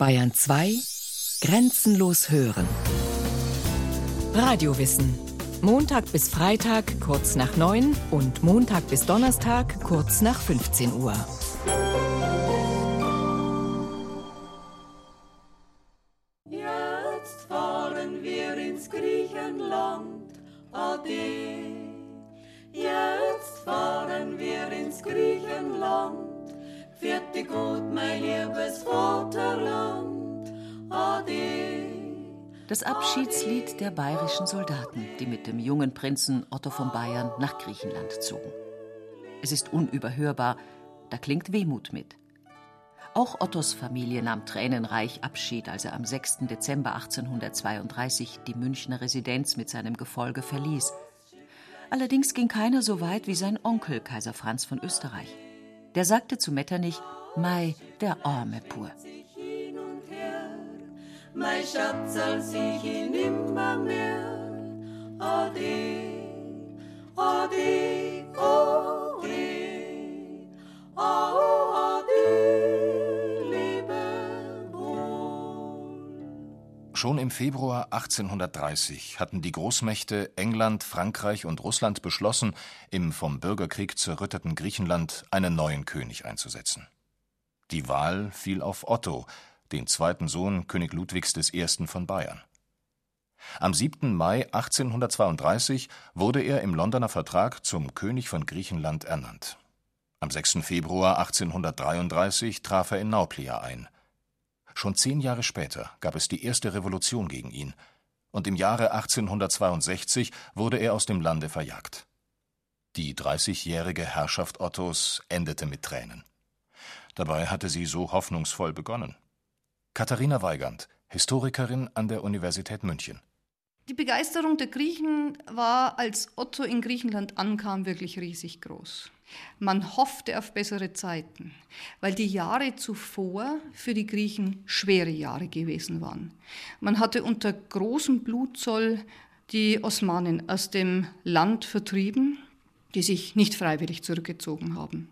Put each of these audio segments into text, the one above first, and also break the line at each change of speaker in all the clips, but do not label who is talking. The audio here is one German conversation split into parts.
Bayern 2 Grenzenlos hören. Radiowissen. Montag bis Freitag kurz nach 9 und Montag bis Donnerstag kurz nach 15 Uhr.
Jetzt fahren wir ins Griechenland. Ade. Jetzt fahren wir ins Griechenland. Gut, mein liebes Vaterland. Ade.
Das Abschiedslied der bayerischen Soldaten, die mit dem jungen Prinzen Otto von Bayern nach Griechenland zogen. Es ist unüberhörbar, da klingt Wehmut mit. Auch Ottos Familie nahm tränenreich Abschied, als er am 6. Dezember 1832 die Münchner Residenz mit seinem Gefolge verließ. Allerdings ging keiner so weit wie sein Onkel, Kaiser Franz von Österreich. Der sagte zu Metternich, Mai, der Arme pur.
Mein Schatz als ich ihn nimmer mehr. Ade, ade, ade, ade, liebe wohl.
Schon im Februar 1830 hatten die Großmächte England, Frankreich und Russland beschlossen, im vom Bürgerkrieg zerrütteten Griechenland einen neuen König einzusetzen. Die Wahl fiel auf Otto, den zweiten Sohn König Ludwigs I. von Bayern. Am 7. Mai 1832 wurde er im Londoner Vertrag zum König von Griechenland ernannt. Am 6. Februar 1833 traf er in Nauplia ein. Schon zehn Jahre später gab es die erste Revolution gegen ihn, und im Jahre 1862 wurde er aus dem Lande verjagt. Die dreißigjährige Herrschaft Ottos endete mit Tränen. Dabei hatte sie so hoffnungsvoll begonnen. Katharina Weigand, Historikerin an der Universität München.
Die Begeisterung der Griechen war, als Otto in Griechenland ankam, wirklich riesig groß. Man hoffte auf bessere Zeiten, weil die Jahre zuvor für die Griechen schwere Jahre gewesen waren. Man hatte unter großem Blutzoll die Osmanen aus dem Land vertrieben, die sich nicht freiwillig zurückgezogen haben.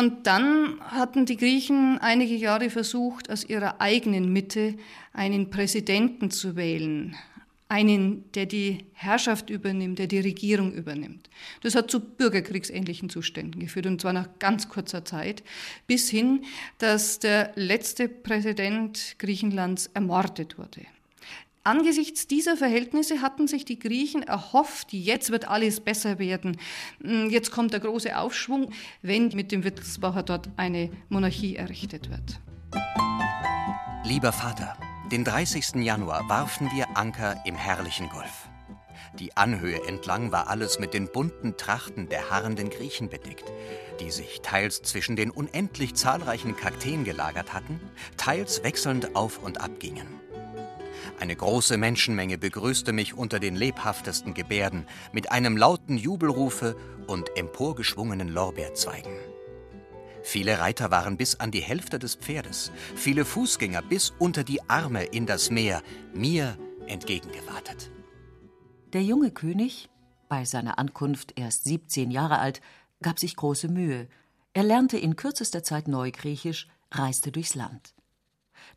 Und dann hatten die Griechen einige Jahre versucht, aus ihrer eigenen Mitte einen Präsidenten zu wählen, einen, der die Herrschaft übernimmt, der die Regierung übernimmt. Das hat zu bürgerkriegsähnlichen Zuständen geführt, und zwar nach ganz kurzer Zeit, bis hin, dass der letzte Präsident Griechenlands ermordet wurde. Angesichts dieser Verhältnisse hatten sich die Griechen erhofft, jetzt wird alles besser werden. Hm, jetzt kommt der große Aufschwung, wenn mit dem Wittelsbacher dort eine Monarchie errichtet wird.
Lieber Vater, den 30. Januar warfen wir Anker im herrlichen Golf. Die Anhöhe entlang war alles mit den bunten Trachten der harrenden Griechen bedeckt, die sich teils zwischen den unendlich zahlreichen Kakteen gelagert hatten, teils wechselnd auf und ab gingen. Eine große Menschenmenge begrüßte mich unter den lebhaftesten Gebärden mit einem lauten Jubelrufe und emporgeschwungenen Lorbeerzweigen. Viele Reiter waren bis an die Hälfte des Pferdes, viele Fußgänger bis unter die Arme in das Meer, mir entgegengewartet.
Der junge König, bei seiner Ankunft erst 17 Jahre alt, gab sich große Mühe. Er lernte in kürzester Zeit Neugriechisch, reiste durchs Land.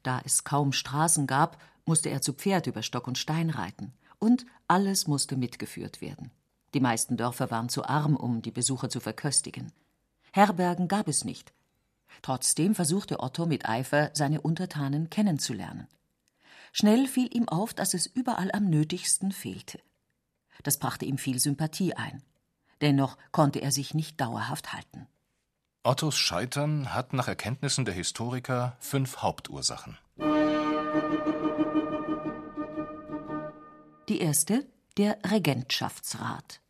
Da es kaum Straßen gab, musste er zu Pferd über Stock und Stein reiten, und alles musste mitgeführt werden. Die meisten Dörfer waren zu arm, um die Besucher zu verköstigen. Herbergen gab es nicht. Trotzdem versuchte Otto mit Eifer, seine Untertanen kennenzulernen. Schnell fiel ihm auf, dass es überall am nötigsten fehlte. Das brachte ihm viel Sympathie ein. Dennoch konnte er sich nicht dauerhaft halten.
Ottos Scheitern hat nach Erkenntnissen der Historiker fünf Hauptursachen.
Die erste, der Regentschaftsrat.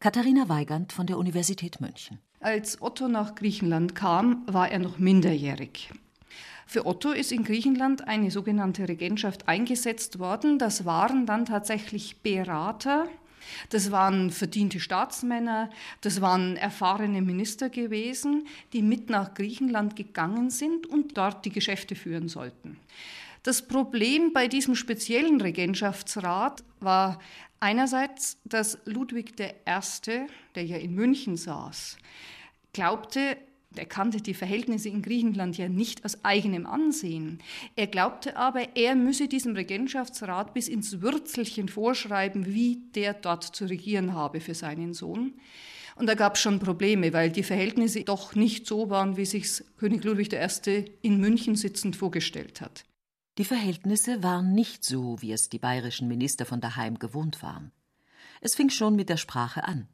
Katharina Weigand von der Universität München.
Als Otto nach Griechenland kam, war er noch minderjährig. Für Otto ist in Griechenland eine sogenannte Regentschaft eingesetzt worden. Das waren dann tatsächlich Berater, das waren verdiente Staatsmänner, das waren erfahrene Minister gewesen, die mit nach Griechenland gegangen sind und dort die Geschäfte führen sollten. Das Problem bei diesem speziellen Regentschaftsrat war einerseits, dass Ludwig I., der ja in München saß, glaubte, Er kannte die Verhältnisse in Griechenland ja nicht aus eigenem Ansehen. Er glaubte aber, er müsse diesem Regentschaftsrat bis ins Würzelchen vorschreiben, wie der dort zu regieren habe für seinen Sohn. Und da gab es schon Probleme, weil die Verhältnisse doch nicht so waren, wie sich König Ludwig I. in München sitzend vorgestellt hat.
Die Verhältnisse waren nicht so, wie es die bayerischen Minister von daheim gewohnt waren. Es fing schon mit der Sprache an.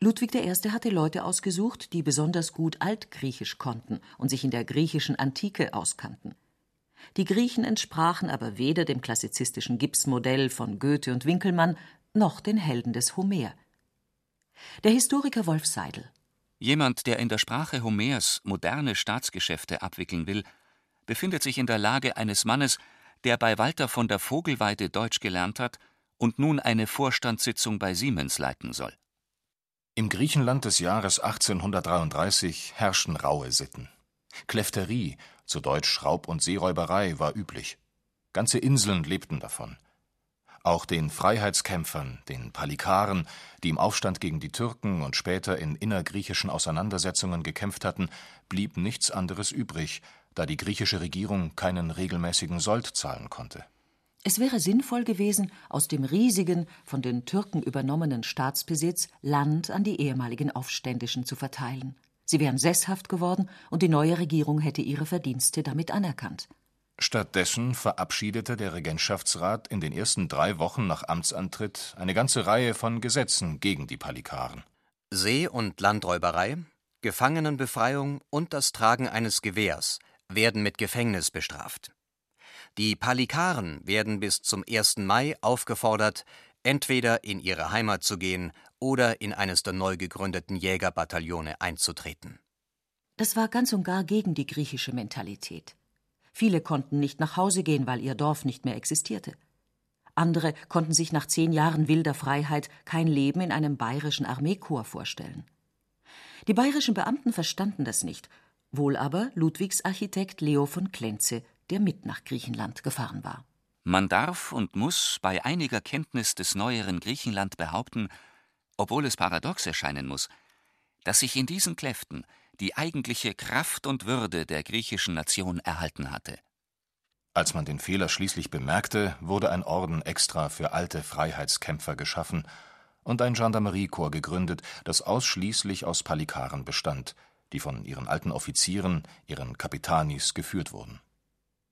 Ludwig I. hatte Leute ausgesucht, die besonders gut Altgriechisch konnten und sich in der griechischen Antike auskannten. Die Griechen entsprachen aber weder dem klassizistischen Gipsmodell von Goethe und Winkelmann noch den Helden des Homer. Der Historiker Wolf Seidel.
Jemand, der in der Sprache Homers moderne Staatsgeschäfte abwickeln will, befindet sich in der Lage eines Mannes, der bei Walter von der Vogelweide Deutsch gelernt hat und nun eine Vorstandssitzung bei Siemens leiten soll.
Im Griechenland des Jahres 1833 herrschten raue Sitten. Klefterie, zu Deutsch Raub und Seeräuberei, war üblich. Ganze Inseln lebten davon. Auch den Freiheitskämpfern, den Palikaren, die im Aufstand gegen die Türken und später in innergriechischen Auseinandersetzungen gekämpft hatten, blieb nichts anderes übrig, da die griechische Regierung keinen regelmäßigen Sold zahlen konnte.
Es wäre sinnvoll gewesen, aus dem riesigen, von den Türken übernommenen Staatsbesitz Land an die ehemaligen Aufständischen zu verteilen. Sie wären sesshaft geworden und die neue Regierung hätte ihre Verdienste damit anerkannt.
Stattdessen verabschiedete der Regentschaftsrat in den ersten drei Wochen nach Amtsantritt eine ganze Reihe von Gesetzen gegen die Palikaren.
See- und Landräuberei, Gefangenenbefreiung und das Tragen eines Gewehrs werden mit Gefängnis bestraft. Die Palikaren werden bis zum 1. Mai aufgefordert, entweder in ihre Heimat zu gehen oder in eines der neu gegründeten Jägerbataillone einzutreten.
Das war ganz und gar gegen die griechische Mentalität. Viele konnten nicht nach Hause gehen, weil ihr Dorf nicht mehr existierte. Andere konnten sich nach zehn Jahren wilder Freiheit kein Leben in einem bayerischen Armeekorps vorstellen. Die bayerischen Beamten verstanden das nicht, wohl aber Ludwigs Architekt Leo von Klenze, der mit nach Griechenland gefahren war.
Man darf und muss bei einiger Kenntnis des neueren Griechenland behaupten, obwohl es paradox erscheinen muss, dass sich in diesen Kräften die eigentliche Kraft und Würde der griechischen Nation erhalten hatte.
Als man den Fehler schließlich bemerkte, wurde ein Orden extra für alte Freiheitskämpfer geschaffen und ein Gendarmeriekorps gegründet, das ausschließlich aus Palikaren bestand, die von ihren alten Offizieren, ihren Kapitanis, geführt wurden.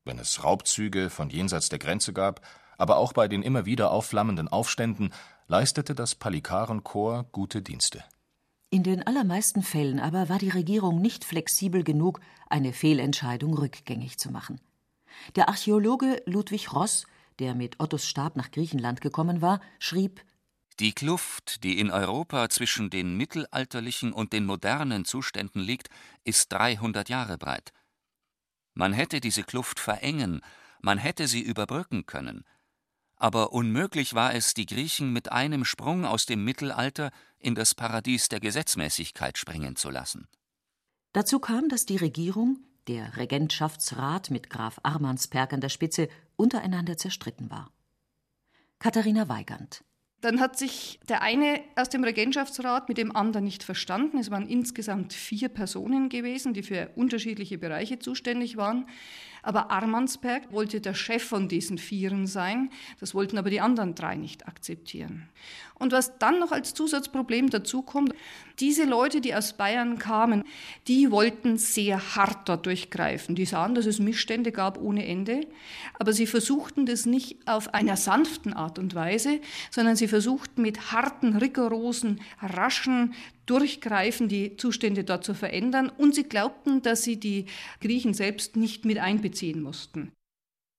Wenn es Raubzüge von jenseits der Grenze gab, aber auch bei den immer wieder aufflammenden Aufständen, leistete das Palikarenkorps gute Dienste.
In den allermeisten Fällen aber war die Regierung nicht flexibel genug, eine Fehlentscheidung rückgängig zu machen. Der Archäologe Ludwig Ross, der mit Ottos Stab nach Griechenland gekommen war, schrieb
Die Kluft, die in Europa zwischen den mittelalterlichen und den modernen Zuständen liegt, ist 300 Jahre breit. Man hätte diese Kluft verengen, man hätte sie überbrücken können, aber unmöglich war es, die Griechen mit einem Sprung aus dem Mittelalter in das Paradies der Gesetzmäßigkeit springen zu lassen.
Dazu kam, dass die Regierung, der Regentschaftsrat mit Graf Armansperg an der Spitze, untereinander zerstritten war. Katharina Weigand
dann hat sich der eine aus dem Regentschaftsrat mit dem anderen nicht verstanden. Es waren insgesamt vier Personen gewesen, die für unterschiedliche Bereiche zuständig waren. Aber Armansberg wollte der Chef von diesen Vieren sein. Das wollten aber die anderen drei nicht akzeptieren. Und was dann noch als Zusatzproblem dazu kommt, diese Leute, die aus Bayern kamen, die wollten sehr hart dort durchgreifen. Die sahen, dass es Missstände gab ohne Ende, aber sie versuchten das nicht auf einer sanften Art und Weise, sondern sie versuchten mit harten, rigorosen, raschen Durchgreifen die Zustände dort zu verändern und sie glaubten, dass sie die Griechen selbst nicht mit einbeziehen mussten.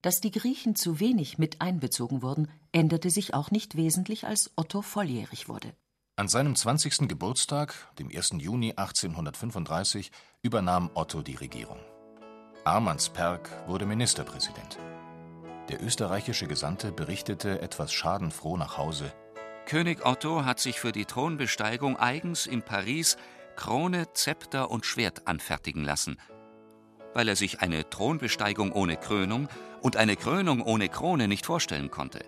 Dass die Griechen zu wenig mit einbezogen wurden, änderte sich auch nicht wesentlich, als Otto volljährig wurde.
An seinem 20. Geburtstag, dem 1. Juni 1835, übernahm Otto die Regierung. Armansperg wurde Ministerpräsident. Der österreichische Gesandte berichtete etwas schadenfroh nach Hause.
König Otto hat sich für die Thronbesteigung eigens in Paris Krone, Zepter und Schwert anfertigen lassen, weil er sich eine Thronbesteigung ohne Krönung und eine Krönung ohne Krone nicht vorstellen konnte.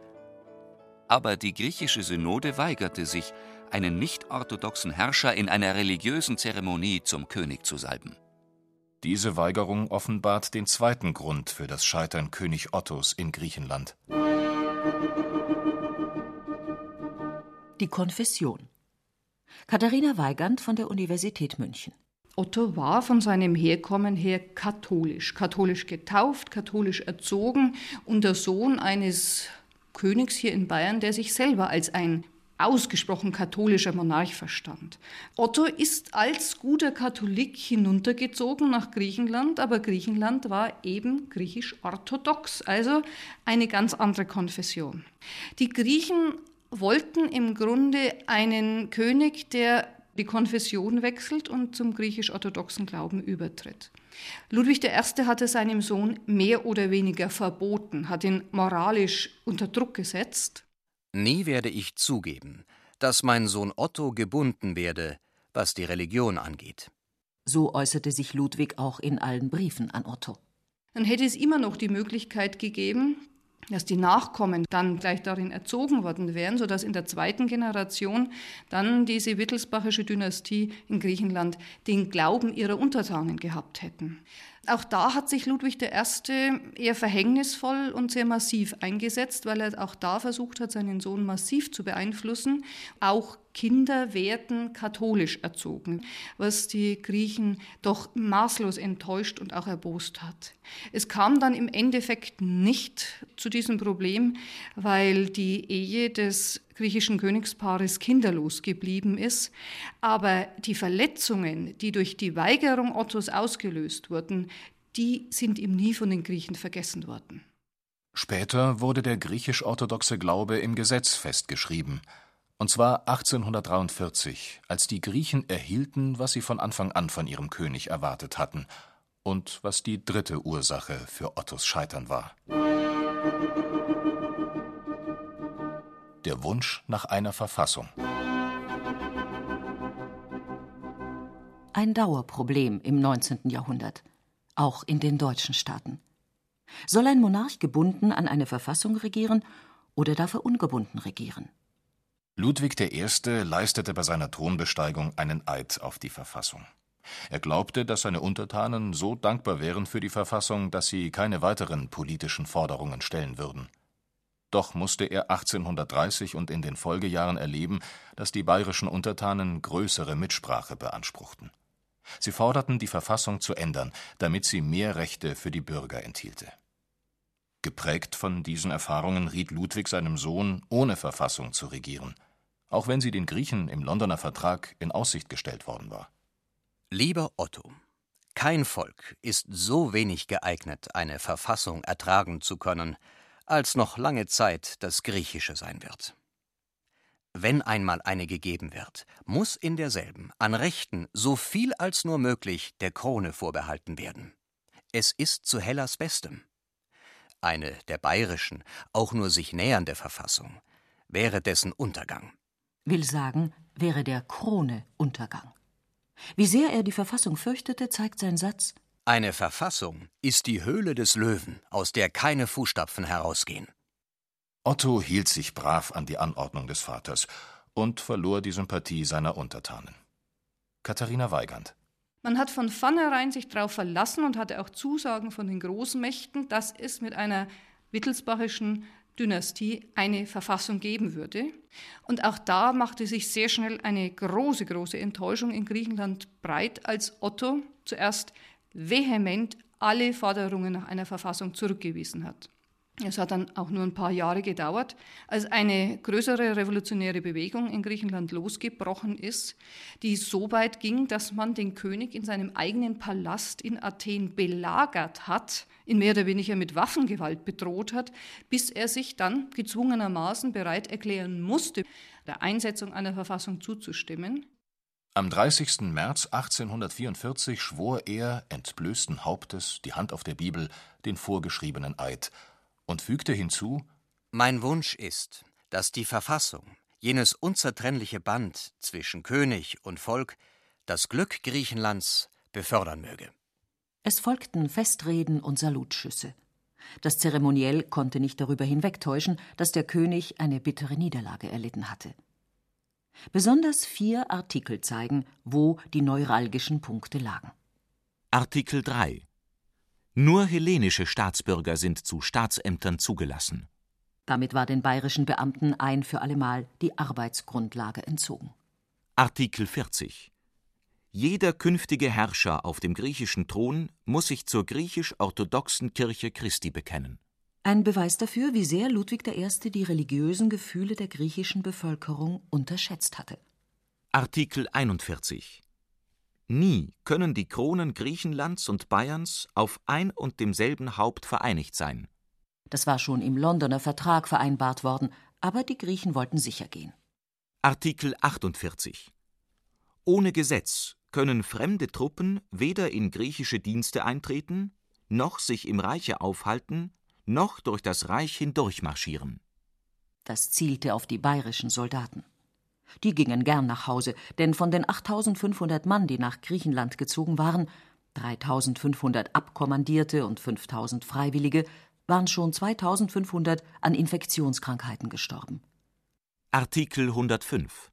Aber die griechische Synode weigerte sich, einen nicht-orthodoxen Herrscher in einer religiösen Zeremonie zum König zu salben.
Diese Weigerung offenbart den zweiten Grund für das Scheitern König Ottos in Griechenland.
Die Konfession. Katharina Weigand von der Universität München.
Otto war von seinem Herkommen her katholisch, katholisch getauft, katholisch erzogen und der Sohn eines Königs hier in Bayern, der sich selber als ein ausgesprochen katholischer Monarch verstand. Otto ist als guter Katholik hinuntergezogen nach Griechenland, aber Griechenland war eben griechisch-orthodox, also eine ganz andere Konfession. Die Griechen wollten im Grunde einen König, der die Konfession wechselt und zum griechisch-orthodoxen Glauben übertritt. Ludwig I. hatte seinem Sohn mehr oder weniger verboten, hat ihn moralisch unter Druck gesetzt.
Nie werde ich zugeben, dass mein Sohn Otto gebunden werde, was die Religion angeht.
So äußerte sich Ludwig auch in allen Briefen an Otto.
Dann hätte es immer noch die Möglichkeit gegeben, dass die Nachkommen dann gleich darin erzogen worden wären, sodass in der zweiten Generation dann diese Wittelsbachische Dynastie in Griechenland den Glauben ihrer Untertanen gehabt hätten. Auch da hat sich Ludwig I. eher verhängnisvoll und sehr massiv eingesetzt, weil er auch da versucht hat, seinen Sohn massiv zu beeinflussen. Auch Kinder werden katholisch erzogen, was die Griechen doch maßlos enttäuscht und auch erbost hat. Es kam dann im Endeffekt nicht zu diesem Problem, weil die Ehe des griechischen Königspaares kinderlos geblieben ist. Aber die Verletzungen, die durch die Weigerung Ottos ausgelöst wurden, die sind ihm nie von den Griechen vergessen worden.
Später wurde der griechisch-orthodoxe Glaube im Gesetz festgeschrieben. Und zwar 1843, als die Griechen erhielten, was sie von Anfang an von ihrem König erwartet hatten und was die dritte Ursache für Ottos Scheitern war der Wunsch nach einer Verfassung.
Ein Dauerproblem im 19. Jahrhundert, auch in den deutschen Staaten. Soll ein Monarch gebunden an eine Verfassung regieren oder darf er ungebunden regieren?
Ludwig I. leistete bei seiner Thronbesteigung einen Eid auf die Verfassung. Er glaubte, dass seine Untertanen so dankbar wären für die Verfassung, dass sie keine weiteren politischen Forderungen stellen würden. Doch musste er 1830 und in den Folgejahren erleben, dass die bayerischen Untertanen größere Mitsprache beanspruchten. Sie forderten, die Verfassung zu ändern, damit sie mehr Rechte für die Bürger enthielte. Geprägt von diesen Erfahrungen riet Ludwig seinem Sohn, ohne Verfassung zu regieren, auch wenn sie den Griechen im Londoner Vertrag in Aussicht gestellt worden war.
Lieber Otto, kein Volk ist so wenig geeignet, eine Verfassung ertragen zu können, als noch lange Zeit das Griechische sein wird. Wenn einmal eine gegeben wird, muss in derselben an Rechten so viel als nur möglich der Krone vorbehalten werden. Es ist zu Hellas Bestem. Eine der bayerischen, auch nur sich nähernde Verfassung wäre dessen Untergang.
Will sagen, wäre der Krone Untergang. Wie sehr er die Verfassung fürchtete, zeigt sein Satz
eine Verfassung ist die Höhle des Löwen, aus der keine Fußstapfen herausgehen.
Otto hielt sich brav an die Anordnung des Vaters und verlor die Sympathie seiner Untertanen. Katharina Weigand.
Man hat von vornherein sich darauf verlassen und hatte auch Zusagen von den Großmächten, dass es mit einer wittelsbachischen Dynastie eine Verfassung geben würde. Und auch da machte sich sehr schnell eine große, große Enttäuschung in Griechenland breit, als Otto zuerst vehement alle Forderungen nach einer Verfassung zurückgewiesen hat. Es hat dann auch nur ein paar Jahre gedauert, als eine größere revolutionäre Bewegung in Griechenland losgebrochen ist, die so weit ging, dass man den König in seinem eigenen Palast in Athen belagert hat, ihn mehr oder weniger mit Waffengewalt bedroht hat, bis er sich dann gezwungenermaßen bereit erklären musste, der Einsetzung einer Verfassung zuzustimmen.
Am 30. März 1844 schwor er, entblößten Hauptes, die Hand auf der Bibel, den vorgeschriebenen Eid und fügte hinzu:
Mein Wunsch ist, dass die Verfassung, jenes unzertrennliche Band zwischen König und Volk, das Glück Griechenlands befördern möge.
Es folgten Festreden und Salutschüsse. Das Zeremoniell konnte nicht darüber hinwegtäuschen, dass der König eine bittere Niederlage erlitten hatte. Besonders vier Artikel zeigen, wo die neuralgischen Punkte lagen.
Artikel 3 Nur hellenische Staatsbürger sind zu Staatsämtern zugelassen.
Damit war den bayerischen Beamten ein für allemal die Arbeitsgrundlage entzogen.
Artikel 40 Jeder künftige Herrscher auf dem griechischen Thron muss sich zur griechisch-orthodoxen Kirche Christi bekennen.
Ein Beweis dafür, wie sehr Ludwig I. die religiösen Gefühle der griechischen Bevölkerung unterschätzt hatte.
Artikel 41 Nie können die Kronen Griechenlands und Bayerns auf ein und demselben Haupt vereinigt sein.
Das war schon im Londoner Vertrag vereinbart worden, aber die Griechen wollten sicher gehen.
Artikel 48 Ohne Gesetz können fremde Truppen weder in griechische Dienste eintreten, noch sich im Reiche aufhalten, noch durch das Reich hindurchmarschieren.
Das zielte auf die bayerischen Soldaten. Die gingen gern nach Hause, denn von den 8500 Mann, die nach Griechenland gezogen waren, 3500 Abkommandierte und 5000 Freiwillige, waren schon 2500 an Infektionskrankheiten gestorben.
Artikel 105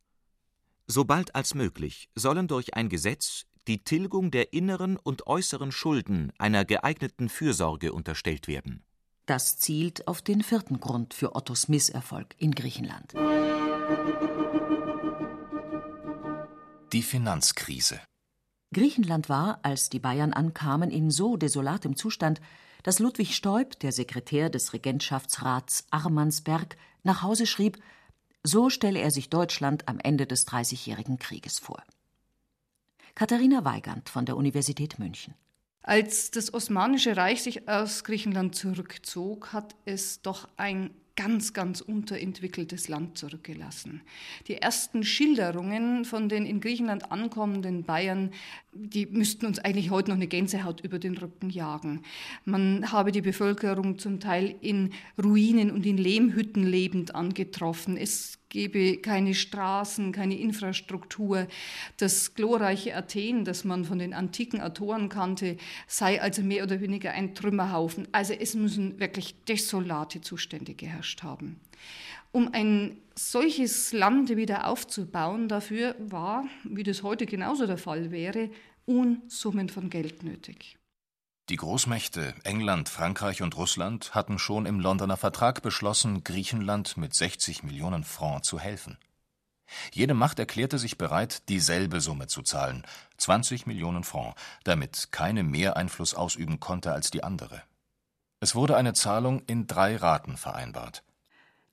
Sobald als möglich sollen durch ein Gesetz die Tilgung der inneren und äußeren Schulden einer geeigneten Fürsorge unterstellt werden.
Das zielt auf den vierten Grund für Ottos Misserfolg in Griechenland.
Die Finanzkrise.
Griechenland war, als die Bayern ankamen, in so desolatem Zustand, dass Ludwig Stoib, der Sekretär des Regentschaftsrats Armansberg, nach Hause schrieb, so stelle er sich Deutschland am Ende des Dreißigjährigen Krieges vor. Katharina Weigand von der Universität München.
Als das Osmanische Reich sich aus Griechenland zurückzog, hat es doch ein ganz, ganz unterentwickeltes Land zurückgelassen. Die ersten Schilderungen von den in Griechenland ankommenden Bayern, die müssten uns eigentlich heute noch eine Gänsehaut über den Rücken jagen. Man habe die Bevölkerung zum Teil in Ruinen und in Lehmhütten lebend angetroffen. Es gebe keine Straßen, keine Infrastruktur. Das glorreiche Athen, das man von den antiken Autoren kannte, sei also mehr oder weniger ein Trümmerhaufen. Also es müssen wirklich desolate Zustände geherrscht haben. Um ein solches Land wieder aufzubauen, dafür war, wie das heute genauso der Fall wäre, Unsummen von Geld nötig.
Die Großmächte England, Frankreich und Russland hatten schon im Londoner Vertrag beschlossen, Griechenland mit 60 Millionen Franc zu helfen. Jede Macht erklärte sich bereit, dieselbe Summe zu zahlen, 20 Millionen Franc, damit keine mehr Einfluss ausüben konnte als die andere. Es wurde eine Zahlung in drei Raten vereinbart.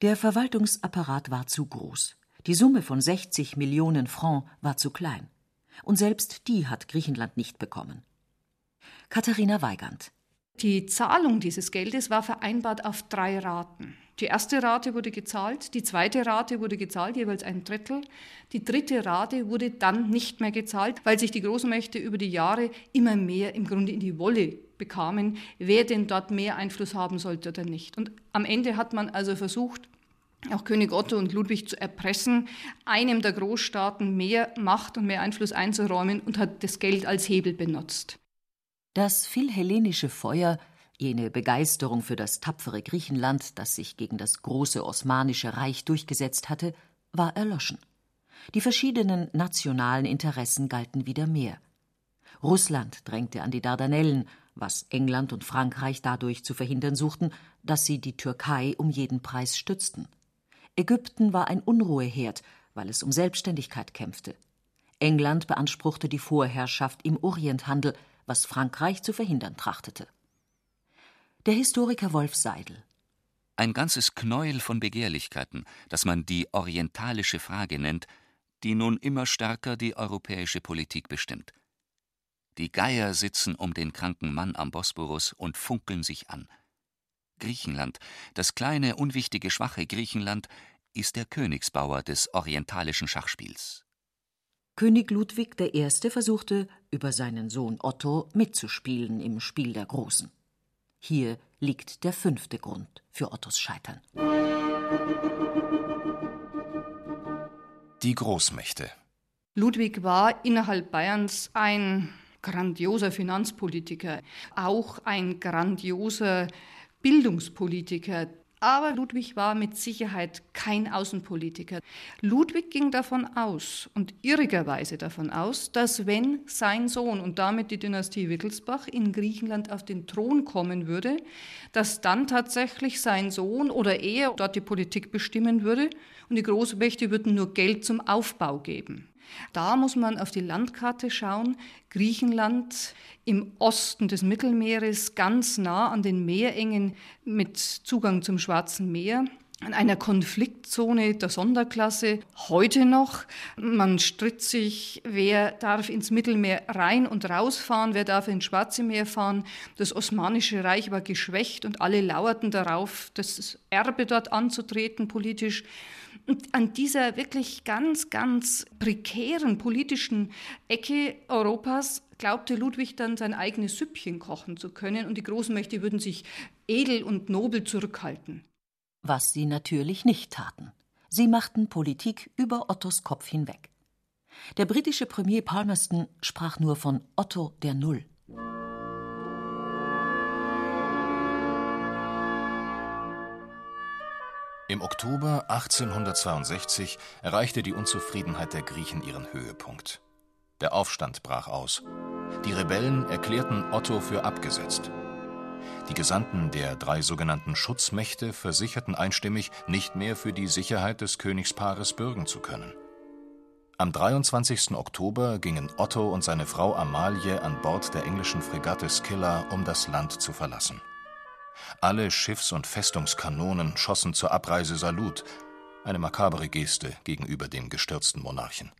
Der Verwaltungsapparat war zu groß. Die Summe von 60 Millionen Franc war zu klein. Und selbst die hat Griechenland nicht bekommen. Katharina Weigand.
Die Zahlung dieses Geldes war vereinbart auf drei Raten. Die erste Rate wurde gezahlt, die zweite Rate wurde gezahlt, jeweils ein Drittel. Die dritte Rate wurde dann nicht mehr gezahlt, weil sich die Großmächte über die Jahre immer mehr im Grunde in die Wolle bekamen, wer denn dort mehr Einfluss haben sollte oder nicht. Und am Ende hat man also versucht, auch König Otto und Ludwig zu erpressen, einem der Großstaaten mehr Macht und mehr Einfluss einzuräumen und hat das Geld als Hebel benutzt.
Das philhellenische Feuer, jene Begeisterung für das tapfere Griechenland, das sich gegen das große Osmanische Reich durchgesetzt hatte, war erloschen. Die verschiedenen nationalen Interessen galten wieder mehr. Russland drängte an die Dardanellen, was England und Frankreich dadurch zu verhindern suchten, dass sie die Türkei um jeden Preis stützten. Ägypten war ein Unruheherd, weil es um Selbstständigkeit kämpfte. England beanspruchte die Vorherrschaft im Orienthandel, was Frankreich zu verhindern trachtete. Der Historiker Wolf Seidel
Ein ganzes Knäuel von Begehrlichkeiten, das man die orientalische Frage nennt, die nun immer stärker die europäische Politik bestimmt. Die Geier sitzen um den kranken Mann am Bosporus und funkeln sich an. Griechenland, das kleine, unwichtige, schwache Griechenland, ist der Königsbauer des orientalischen Schachspiels.
König Ludwig I. versuchte, über seinen Sohn Otto mitzuspielen im Spiel der Großen. Hier liegt der fünfte Grund für Ottos Scheitern.
Die Großmächte.
Ludwig war innerhalb Bayerns ein grandioser Finanzpolitiker, auch ein grandioser Bildungspolitiker, Aber Ludwig war mit Sicherheit kein Außenpolitiker. Ludwig ging davon aus und irrigerweise davon aus, dass wenn sein Sohn und damit die Dynastie Wittelsbach in Griechenland auf den Thron kommen würde, dass dann tatsächlich sein Sohn oder er dort die Politik bestimmen würde und die Großmächte würden nur Geld zum Aufbau geben. Da muss man auf die Landkarte schauen. Griechenland im Osten des Mittelmeeres, ganz nah an den Meerengen mit Zugang zum Schwarzen Meer an einer Konfliktzone der Sonderklasse heute noch. Man stritt sich, wer darf ins Mittelmeer rein und rausfahren, wer darf ins Schwarze Meer fahren. Das Osmanische Reich war geschwächt und alle lauerten darauf, das Erbe dort anzutreten politisch. An dieser wirklich ganz, ganz prekären politischen Ecke Europas glaubte Ludwig dann sein eigenes Süppchen kochen zu können und die großen Mächte würden sich edel und nobel zurückhalten.
Was sie natürlich nicht taten. Sie machten Politik über Ottos Kopf hinweg. Der britische Premier Palmerston sprach nur von Otto der Null.
Im Oktober 1862 erreichte die Unzufriedenheit der Griechen ihren Höhepunkt. Der Aufstand brach aus. Die Rebellen erklärten Otto für abgesetzt. Die Gesandten der drei sogenannten Schutzmächte versicherten einstimmig, nicht mehr für die Sicherheit des Königspaares bürgen zu können. Am 23. Oktober gingen Otto und seine Frau Amalie an Bord der englischen Fregatte Scylla, um das Land zu verlassen. Alle Schiffs- und Festungskanonen schossen zur Abreise Salut, eine makabere Geste gegenüber dem gestürzten Monarchen.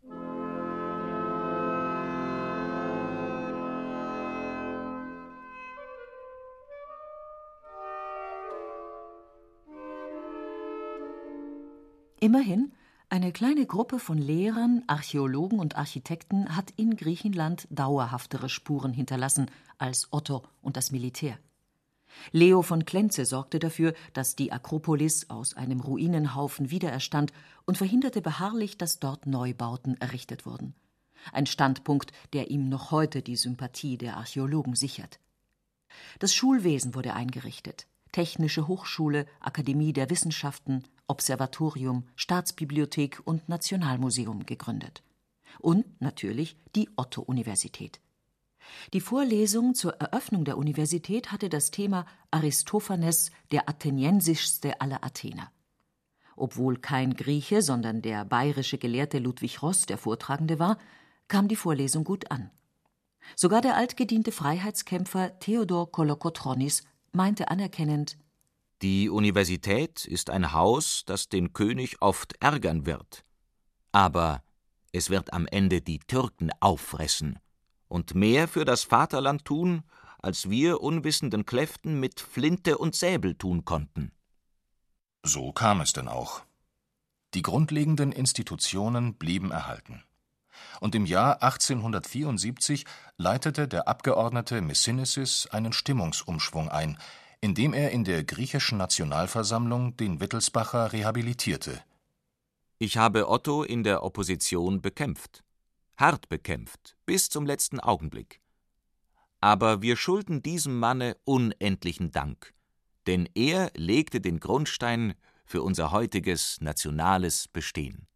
Immerhin, eine kleine Gruppe von Lehrern, Archäologen und Architekten hat in Griechenland dauerhaftere Spuren hinterlassen als Otto und das Militär. Leo von Klenze sorgte dafür, dass die Akropolis aus einem Ruinenhaufen wiedererstand und verhinderte beharrlich, dass dort Neubauten errichtet wurden. Ein Standpunkt, der ihm noch heute die Sympathie der Archäologen sichert. Das Schulwesen wurde eingerichtet. Technische Hochschule, Akademie der Wissenschaften, Observatorium, Staatsbibliothek und Nationalmuseum gegründet. Und natürlich die Otto-Universität. Die Vorlesung zur Eröffnung der Universität hatte das Thema Aristophanes, der atheniensischste aller Athener. Obwohl kein Grieche, sondern der bayerische Gelehrte Ludwig Ross der Vortragende war, kam die Vorlesung gut an. Sogar der altgediente Freiheitskämpfer Theodor Kolokotronis meinte anerkennend
Die Universität ist ein Haus, das den König oft ärgern wird. Aber es wird am Ende die Türken auffressen und mehr für das Vaterland tun, als wir unwissenden Kläften mit Flinte und Säbel tun konnten.
So kam es denn auch. Die grundlegenden Institutionen blieben erhalten. Und im Jahr 1874 leitete der Abgeordnete Messinicis einen Stimmungsumschwung ein, indem er in der griechischen Nationalversammlung den Wittelsbacher rehabilitierte.
Ich habe Otto in der Opposition bekämpft hart bekämpft, bis zum letzten Augenblick. Aber wir schulden diesem Manne unendlichen Dank, denn er legte den Grundstein für unser heutiges nationales Bestehen.